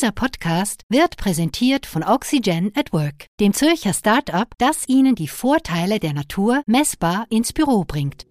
Dieser Podcast wird präsentiert von Oxygen at Work, dem Zürcher Start-up, das Ihnen die Vorteile der Natur messbar ins Büro bringt.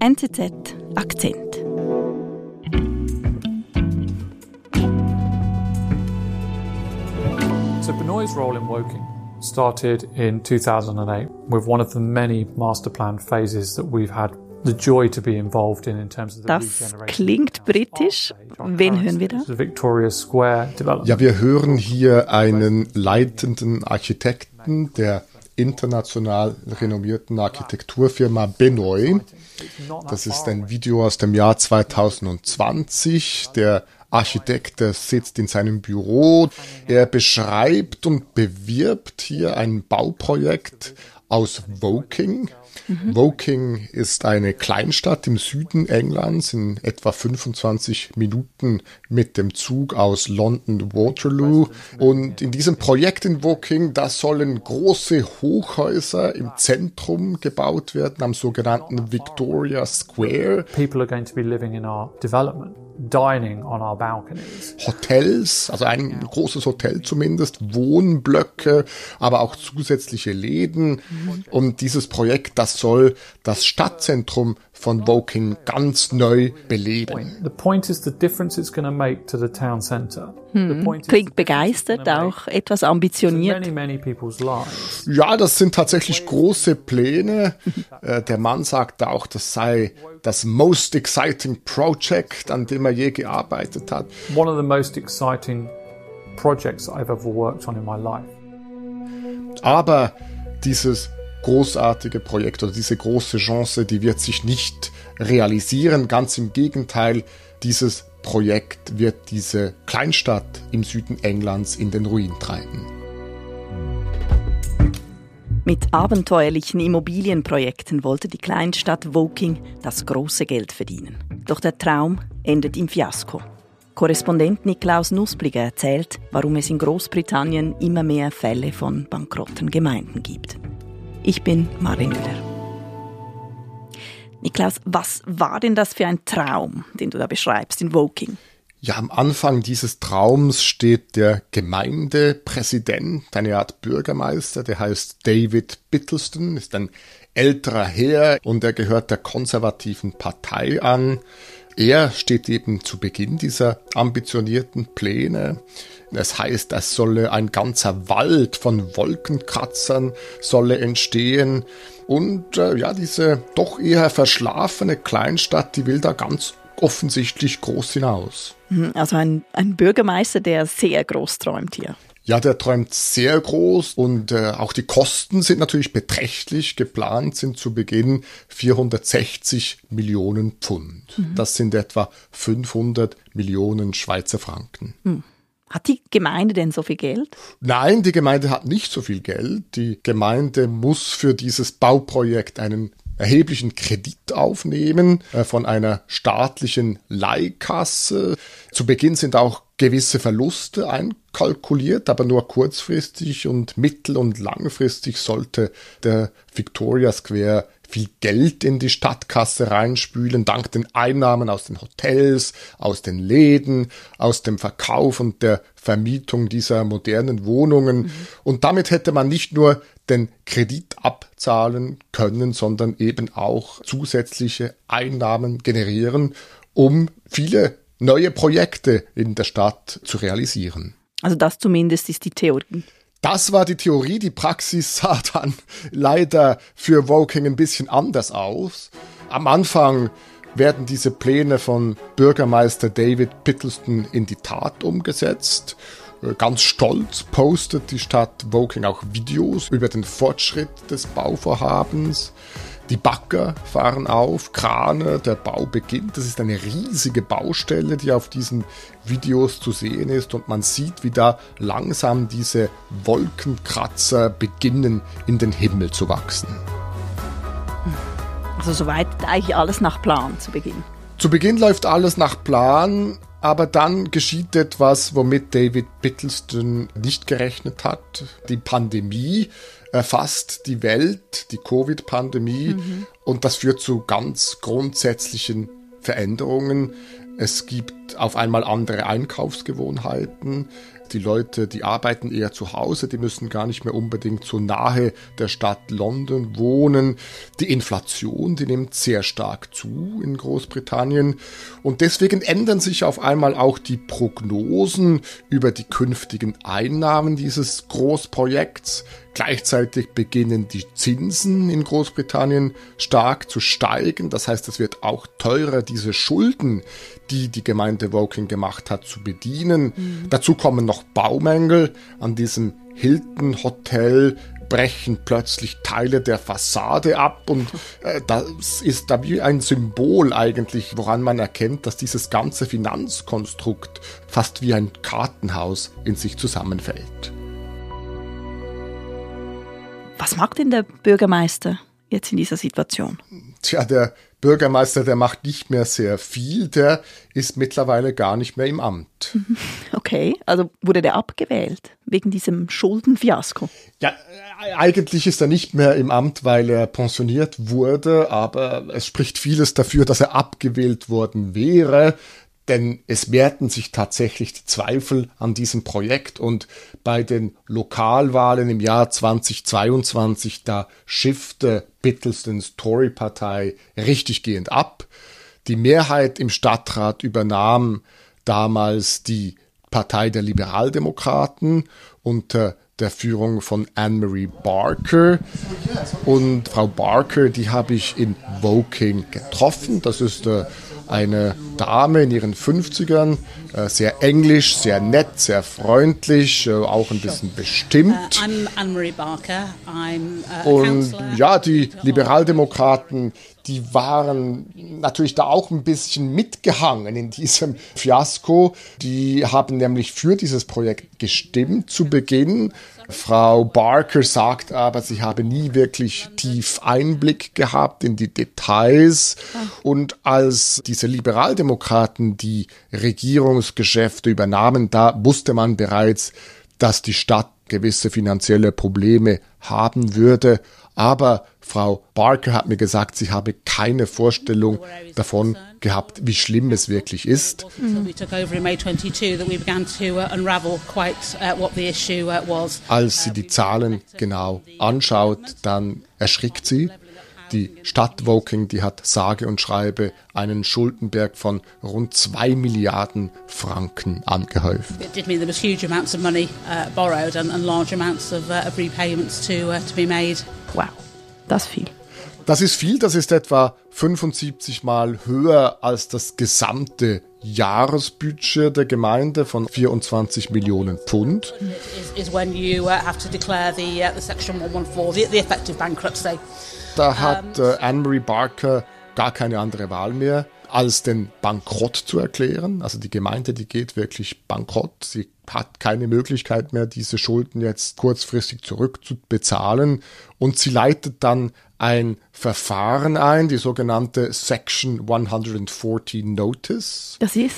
NZZ Akzent. So Benoit's role in Woking started in 2008 with one of the many master plan phases that we've had das klingt britisch. Wen hören wir da? Ja, wir hören hier einen leitenden Architekten der international renommierten Architekturfirma Benoit. Das ist ein Video aus dem Jahr 2020. Der Architekt sitzt in seinem Büro. Er beschreibt und bewirbt hier ein Bauprojekt aus Woking. Mhm. Woking ist eine Kleinstadt im Süden Englands, in etwa 25 Minuten mit dem Zug aus London Waterloo. Und in diesem Projekt in Woking, da sollen große Hochhäuser im Zentrum gebaut werden, am sogenannten Victoria Square. People are going to be living in our development dining on our balconies. Hotels, also ein großes Hotel zumindest, Wohnblöcke, aber auch zusätzliche Läden. Und dieses Projekt, das soll das Stadtzentrum von Woking ganz neu beleben. The point is the difference it's going to make to the town center. Hm. Klingt begeistert, auch etwas ambitioniert. Many, many people's lives. Ja, das sind tatsächlich große Pläne. Äh, der Mann sagt auch, das sei das most exciting project, an dem er je gearbeitet hat. One of the most exciting projects I've ever worked on in my life. Aber dieses großartige Projekt oder diese große Chance, die wird sich nicht realisieren. Ganz im Gegenteil, dieses Projekt wird diese Kleinstadt im Süden Englands in den Ruin treiben. Mit abenteuerlichen Immobilienprojekten wollte die Kleinstadt Woking das große Geld verdienen. Doch der Traum endet im Fiasko. Korrespondent Niklaus Nuspliger erzählt, warum es in Großbritannien immer mehr Fälle von bankrotten Gemeinden gibt. Ich bin Marlene Müller. Niklaus, was war denn das für ein Traum, den du da beschreibst in Woking? Ja, am Anfang dieses Traums steht der Gemeindepräsident, eine Art Bürgermeister, der heißt David Bittleston, ist ein älterer Herr und er gehört der konservativen Partei an. Er steht eben zu Beginn dieser ambitionierten Pläne. Es heißt, es solle ein ganzer Wald von Wolkenkratzern solle entstehen. Und äh, ja, diese doch eher verschlafene Kleinstadt, die will da ganz offensichtlich groß hinaus. Mhm, also ein, ein Bürgermeister, der sehr groß träumt hier. Ja, der träumt sehr groß und äh, auch die Kosten sind natürlich beträchtlich. Geplant sind zu Beginn 460 Millionen Pfund. Mhm. Das sind etwa 500 Millionen Schweizer Franken. Mhm. Hat die Gemeinde denn so viel Geld? Nein, die Gemeinde hat nicht so viel Geld. Die Gemeinde muss für dieses Bauprojekt einen erheblichen Kredit aufnehmen äh, von einer staatlichen Leihkasse. Zu Beginn sind auch gewisse Verluste einkalkuliert, aber nur kurzfristig und mittel- und langfristig sollte der Victoria Square viel Geld in die Stadtkasse reinspülen, dank den Einnahmen aus den Hotels, aus den Läden, aus dem Verkauf und der Vermietung dieser modernen Wohnungen. Mhm. Und damit hätte man nicht nur den Kredit abzahlen können, sondern eben auch zusätzliche Einnahmen generieren, um viele neue Projekte in der Stadt zu realisieren. Also das zumindest ist die Theorie. Das war die Theorie. Die Praxis sah dann leider für Woking ein bisschen anders aus. Am Anfang werden diese Pläne von Bürgermeister David Pittleston in die Tat umgesetzt. Äh, ganz stolz postet die Stadt Woking auch Videos über den Fortschritt des Bauvorhabens. Die Bagger fahren auf, Krane, der Bau beginnt. Das ist eine riesige Baustelle, die auf diesen Videos zu sehen ist und man sieht, wie da langsam diese Wolkenkratzer beginnen in den Himmel zu wachsen. Also soweit eigentlich alles nach Plan zu Beginn. Zu Beginn läuft alles nach Plan, aber dann geschieht etwas, womit David Bittleston nicht gerechnet hat. Die Pandemie erfasst die Welt, die Covid-Pandemie, mhm. und das führt zu ganz grundsätzlichen Veränderungen. Es gibt gibt auf einmal andere Einkaufsgewohnheiten. Die Leute, die arbeiten eher zu Hause, die müssen gar nicht mehr unbedingt so nahe der Stadt London wohnen. Die Inflation, die nimmt sehr stark zu in Großbritannien und deswegen ändern sich auf einmal auch die Prognosen über die künftigen Einnahmen dieses Großprojekts. Gleichzeitig beginnen die Zinsen in Großbritannien stark zu steigen. Das heißt, es wird auch teurer, diese Schulden, die die Gemeinde Woking gemacht hat, zu bedienen. Mhm. Dazu kommen noch Baumängel. An diesem Hilton Hotel brechen plötzlich Teile der Fassade ab und äh, das ist da wie ein Symbol eigentlich, woran man erkennt, dass dieses ganze Finanzkonstrukt fast wie ein Kartenhaus in sich zusammenfällt. Was macht denn der Bürgermeister jetzt in dieser Situation? Tja, der Bürgermeister, der macht nicht mehr sehr viel, der ist mittlerweile gar nicht mehr im Amt. Okay, also wurde der abgewählt wegen diesem Schuldenfiasko? Ja, eigentlich ist er nicht mehr im Amt, weil er pensioniert wurde, aber es spricht vieles dafür, dass er abgewählt worden wäre denn es mehrten sich tatsächlich die Zweifel an diesem Projekt und bei den Lokalwahlen im Jahr 2022, da schiffte Bittelsons Tory-Partei richtiggehend ab. Die Mehrheit im Stadtrat übernahm damals die Partei der Liberaldemokraten unter der Führung von Anne-Marie Barker. Und Frau Barker, die habe ich in Woking getroffen. Das ist äh, eine Dame in ihren 50ern, äh, sehr englisch, sehr nett, sehr freundlich, äh, auch ein bisschen bestimmt. Uh, Und ja, die Liberaldemokraten, die waren natürlich da auch ein bisschen mitgehangen in diesem Fiasko. Die haben nämlich für dieses Projekt gestimmt zu Beginn. Frau Barker sagt aber, sie habe nie wirklich tief Einblick gehabt in die Details. Und als diese Liberaldemokraten die Regierungsgeschäfte übernahmen, da wusste man bereits, dass die Stadt gewisse finanzielle Probleme haben würde. Aber Frau Barker hat mir gesagt, sie habe keine Vorstellung davon gehabt, wie schlimm es wirklich ist. Als sie die Zahlen genau anschaut, dann erschrickt sie. Die Stadt Woking, die hat sage und schreibe einen Schuldenberg von rund zwei Milliarden Franken angehäuft. It did mean there was huge amounts of money uh, borrowed and, and large amounts of, uh, of repayments to, uh, to be made. Wow, das viel. Das ist viel, das ist etwa 75 Mal höher als das gesamte Jahresbudget der Gemeinde von 24 Millionen Pfund. Is, is when you have to declare the, the Section 114, the, the effective bankruptcy. Da hat äh, Anne-Marie Barker gar keine andere Wahl mehr, als den Bankrott zu erklären. Also die Gemeinde, die geht wirklich bankrott. Sie hat keine Möglichkeit mehr, diese Schulden jetzt kurzfristig zurückzubezahlen. Und sie leitet dann ein Verfahren ein, die sogenannte Section 140 Notice. Das ist?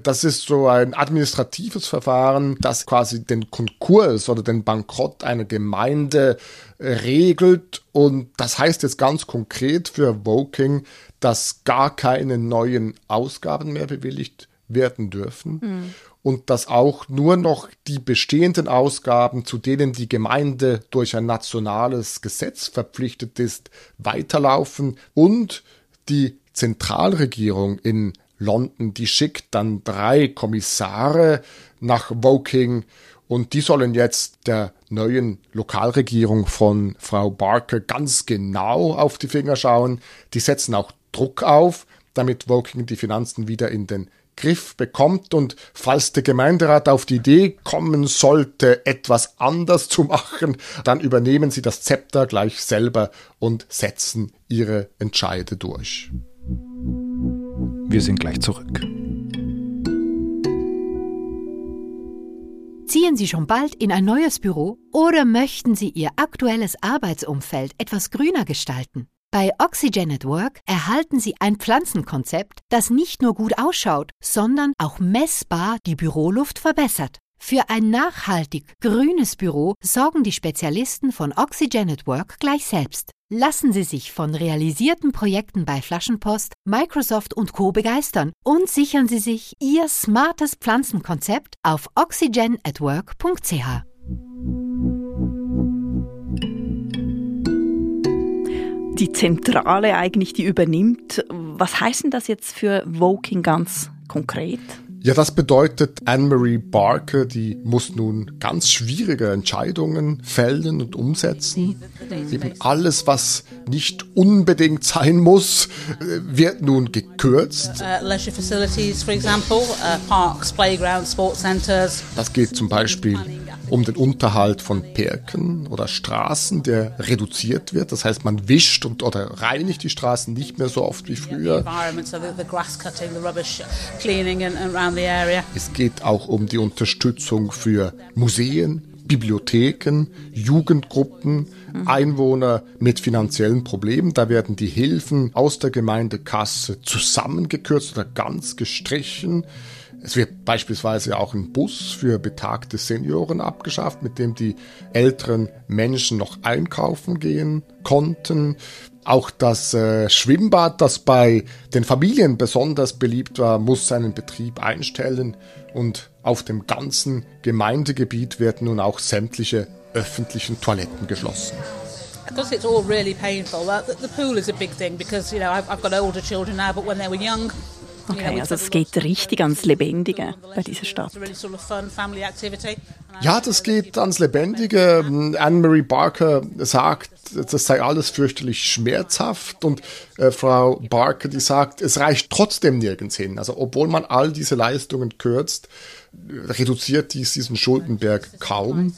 Das ist so ein administratives Verfahren, das quasi den Konkurs oder den Bankrott einer Gemeinde regelt. Und das heißt jetzt ganz konkret für Woking, dass gar keine neuen Ausgaben mehr bewilligt werden dürfen. Mhm. Und dass auch nur noch die bestehenden Ausgaben, zu denen die Gemeinde durch ein nationales Gesetz verpflichtet ist, weiterlaufen und die Zentralregierung in London, die schickt dann drei Kommissare nach Woking und die sollen jetzt der neuen Lokalregierung von Frau Barker ganz genau auf die Finger schauen. Die setzen auch Druck auf, damit Woking die Finanzen wieder in den Griff bekommt und falls der Gemeinderat auf die Idee kommen sollte, etwas anders zu machen, dann übernehmen sie das Zepter gleich selber und setzen ihre Entscheide durch. Wir sind gleich zurück. Ziehen Sie schon bald in ein neues Büro oder möchten Sie Ihr aktuelles Arbeitsumfeld etwas grüner gestalten? Bei Oxygen at Work erhalten Sie ein Pflanzenkonzept, das nicht nur gut ausschaut, sondern auch messbar die Büroluft verbessert. Für ein nachhaltig grünes Büro sorgen die Spezialisten von Oxygen at Work gleich selbst. Lassen Sie sich von realisierten Projekten bei Flaschenpost, Microsoft und Co. begeistern und sichern Sie sich Ihr smartes Pflanzenkonzept auf oxygenatwork.ch. Die Zentrale eigentlich, die übernimmt. Was heißt denn das jetzt für Woking ganz konkret? Ja, das bedeutet, Anne-Marie Barker, die muss nun ganz schwierige Entscheidungen fällen und umsetzen. Eben alles, was nicht unbedingt sein muss, äh, wird nun gekürzt. Uh, leisure facilities, for example, uh, parks, playgrounds, sports centers. Das geht zum Beispiel um den Unterhalt von Perken oder Straßen, der reduziert wird. Das heißt, man wischt und oder reinigt die Straßen nicht mehr so oft wie früher. Es geht auch um die Unterstützung für Museen, Bibliotheken, Jugendgruppen, Einwohner mit finanziellen Problemen. Da werden die Hilfen aus der Gemeindekasse zusammengekürzt oder ganz gestrichen. Es wird beispielsweise auch ein Bus für betagte Senioren abgeschafft, mit dem die älteren Menschen noch einkaufen gehen konnten. Auch das äh, Schwimmbad, das bei den Familien besonders beliebt war, muss seinen Betrieb einstellen und auf dem ganzen Gemeindegebiet werden nun auch sämtliche öffentlichen Toiletten geschlossen. Because it's all really painful. The, the pool is a big thing because you know I've, I've got older children now, but when they were young, Okay, also es geht richtig ans Lebendige bei dieser Stadt. Ja, das geht ans Lebendige. Anne-Marie Barker sagt, das sei alles fürchterlich schmerzhaft und äh, Frau Barker, die sagt, es reicht trotzdem nirgends hin. Also obwohl man all diese Leistungen kürzt, reduziert dies diesen Schuldenberg kaum.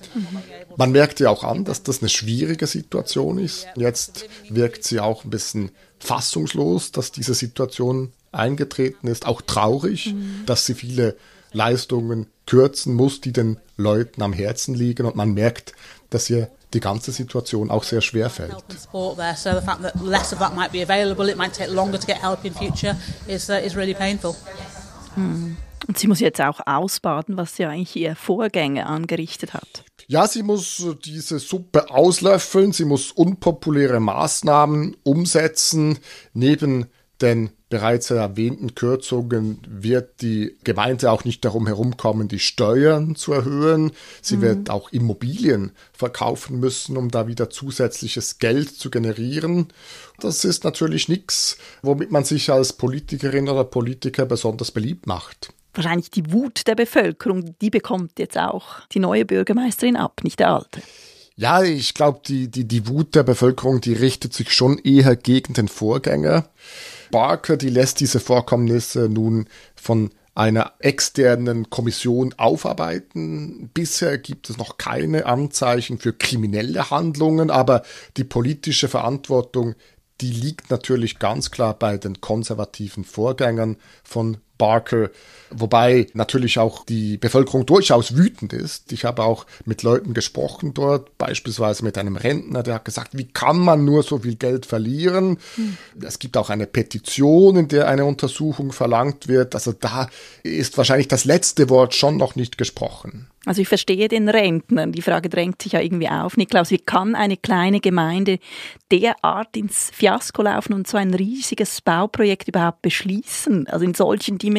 Man merkt ja auch an, dass das eine schwierige Situation ist. Jetzt wirkt sie auch ein bisschen fassungslos, dass diese Situation eingetreten ist, auch traurig, mhm. dass sie viele Leistungen kürzen muss, die den Leuten am Herzen liegen und man merkt, dass ihr die ganze Situation auch sehr schwer fällt. Uh, hm. Und sie muss jetzt auch ausbaden, was sie eigentlich ihr Vorgänger angerichtet hat. Ja, sie muss diese Suppe auslöffeln, sie muss unpopuläre Maßnahmen umsetzen, neben den bereits erwähnten Kürzungen wird die Gemeinde auch nicht darum herumkommen, die Steuern zu erhöhen. Sie mhm. wird auch Immobilien verkaufen müssen, um da wieder zusätzliches Geld zu generieren. Das ist natürlich nichts, womit man sich als Politikerin oder Politiker besonders beliebt macht. Wahrscheinlich die Wut der Bevölkerung, die bekommt jetzt auch die neue Bürgermeisterin ab, nicht der alte. Ja, ich glaube, die, die, die Wut der Bevölkerung, die richtet sich schon eher gegen den Vorgänger. Barker, die lässt diese Vorkommnisse nun von einer externen Kommission aufarbeiten. Bisher gibt es noch keine Anzeichen für kriminelle Handlungen, aber die politische Verantwortung, die liegt natürlich ganz klar bei den konservativen Vorgängern von Barker, wobei natürlich auch die Bevölkerung durchaus wütend ist. Ich habe auch mit Leuten gesprochen dort, beispielsweise mit einem Rentner, der hat gesagt, wie kann man nur so viel Geld verlieren? Hm. Es gibt auch eine Petition, in der eine Untersuchung verlangt wird. Also da ist wahrscheinlich das letzte Wort schon noch nicht gesprochen. Also ich verstehe den Rentnern. Die Frage drängt sich ja irgendwie auf. Niklaus, wie kann eine kleine Gemeinde derart ins Fiasko laufen und so ein riesiges Bauprojekt überhaupt beschließen? Also in solchen Dimensionen?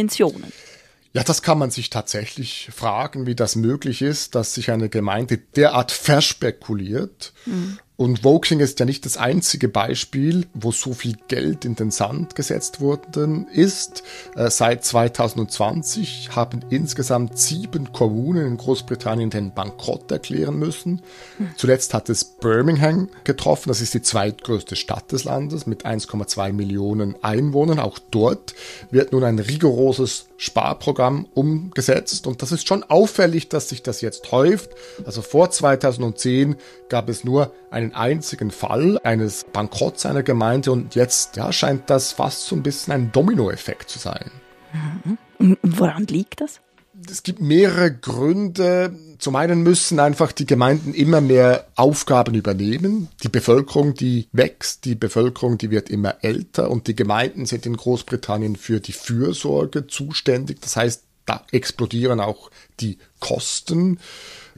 Ja, das kann man sich tatsächlich fragen, wie das möglich ist, dass sich eine Gemeinde derart verspekuliert mhm. Und Woking ist ja nicht das einzige Beispiel, wo so viel Geld in den Sand gesetzt worden ist. Äh, seit 2020 haben insgesamt sieben Kommunen in Großbritannien den Bankrott erklären müssen. Zuletzt hat es Birmingham getroffen. Das ist die zweitgrößte Stadt des Landes mit 1,2 Millionen Einwohnern. Auch dort wird nun ein rigoroses Sparprogramm umgesetzt. Und das ist schon auffällig, dass sich das jetzt häuft. Also vor 2010 gab es nur einen einzigen Fall eines Bankrotts einer Gemeinde und jetzt ja, scheint das fast so ein bisschen ein Dominoeffekt zu sein. Mhm. Und woran liegt das? Es gibt mehrere Gründe. Zum einen müssen einfach die Gemeinden immer mehr Aufgaben übernehmen. Die Bevölkerung, die wächst, die Bevölkerung, die wird immer älter und die Gemeinden sind in Großbritannien für die Fürsorge zuständig. Das heißt, da explodieren auch die Kosten.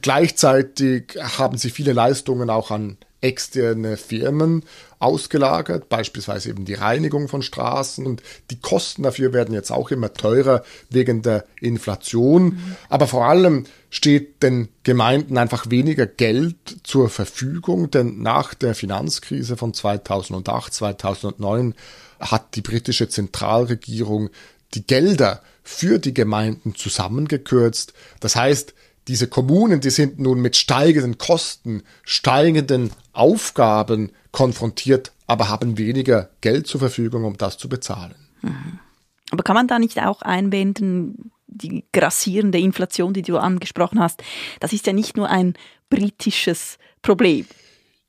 Gleichzeitig haben sie viele Leistungen auch an externe Firmen ausgelagert, beispielsweise eben die Reinigung von Straßen. Und die Kosten dafür werden jetzt auch immer teurer wegen der Inflation. Mhm. Aber vor allem steht den Gemeinden einfach weniger Geld zur Verfügung, denn nach der Finanzkrise von 2008, 2009 hat die britische Zentralregierung die Gelder für die Gemeinden zusammengekürzt. Das heißt, diese Kommunen, die sind nun mit steigenden Kosten, steigenden Aufgaben konfrontiert, aber haben weniger Geld zur Verfügung, um das zu bezahlen. Mhm. Aber kann man da nicht auch einwenden, die grassierende Inflation, die du angesprochen hast, das ist ja nicht nur ein britisches Problem.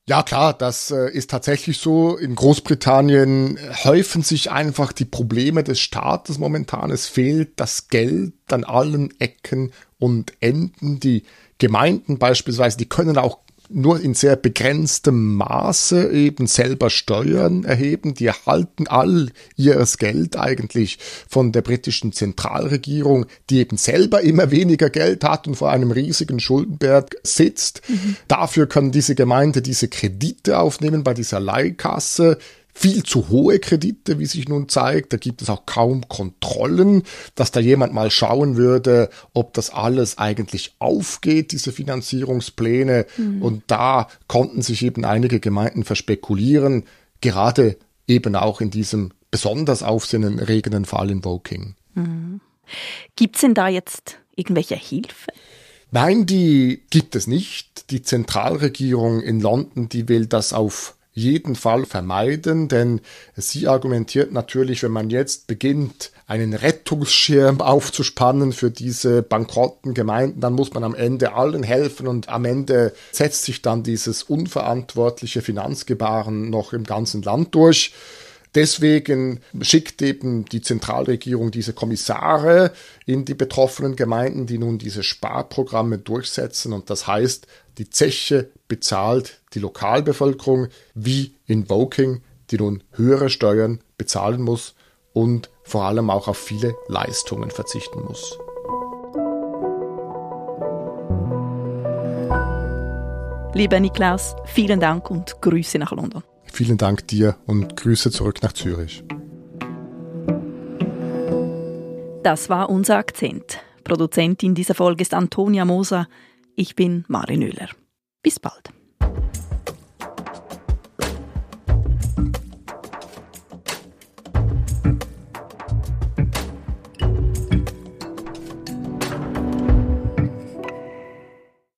Ja klar, das äh, ist tatsächlich so. In Großbritannien häufen sich einfach die Probleme des Staates momentan. Es fehlt das Geld an allen Ecken und Enden. Die Gemeinden beispielsweise, die können auch nur in sehr begrenztem Maße eben selber Steuern erheben. Die erhalten all ihres Geld eigentlich von der britischen Zentralregierung, die eben selber immer weniger Geld hat und vor einem riesigen Schuldenberg sitzt. Mhm. Dafür können diese Gemeinde diese Kredite aufnehmen bei dieser Leihkasse viel zu hohe Kredite, wie sich nun zeigt. Da gibt es auch kaum Kontrollen, dass da jemand mal schauen würde, ob das alles eigentlich aufgeht, diese Finanzierungspläne. Mhm. Und da konnten sich eben einige Gemeinden verspekulieren, gerade eben auch in diesem besonders aufsehenerregenden Fall in Woking. Mhm. Gibt es denn da jetzt irgendwelche Hilfe? Nein, die gibt es nicht. Die Zentralregierung in London, die will das auf jeden Fall vermeiden, denn sie argumentiert natürlich, wenn man jetzt beginnt, einen Rettungsschirm aufzuspannen für diese bankrotten Gemeinden, dann muss man am Ende allen helfen und am Ende setzt sich dann dieses unverantwortliche Finanzgebaren noch im ganzen Land durch. Deswegen schickt eben die Zentralregierung diese Kommissare in die betroffenen Gemeinden, die nun diese Sparprogramme durchsetzen. Und das heißt, die Zeche bezahlt die Lokalbevölkerung, wie in Woking, die nun höhere Steuern bezahlen muss und vor allem auch auf viele Leistungen verzichten muss. Lieber Niklaus, vielen Dank und Grüße nach London. Vielen Dank dir und Grüße zurück nach Zürich. Das war unser Akzent. Produzentin dieser Folge ist Antonia Moser. Ich bin Marin Oehler. Bis bald.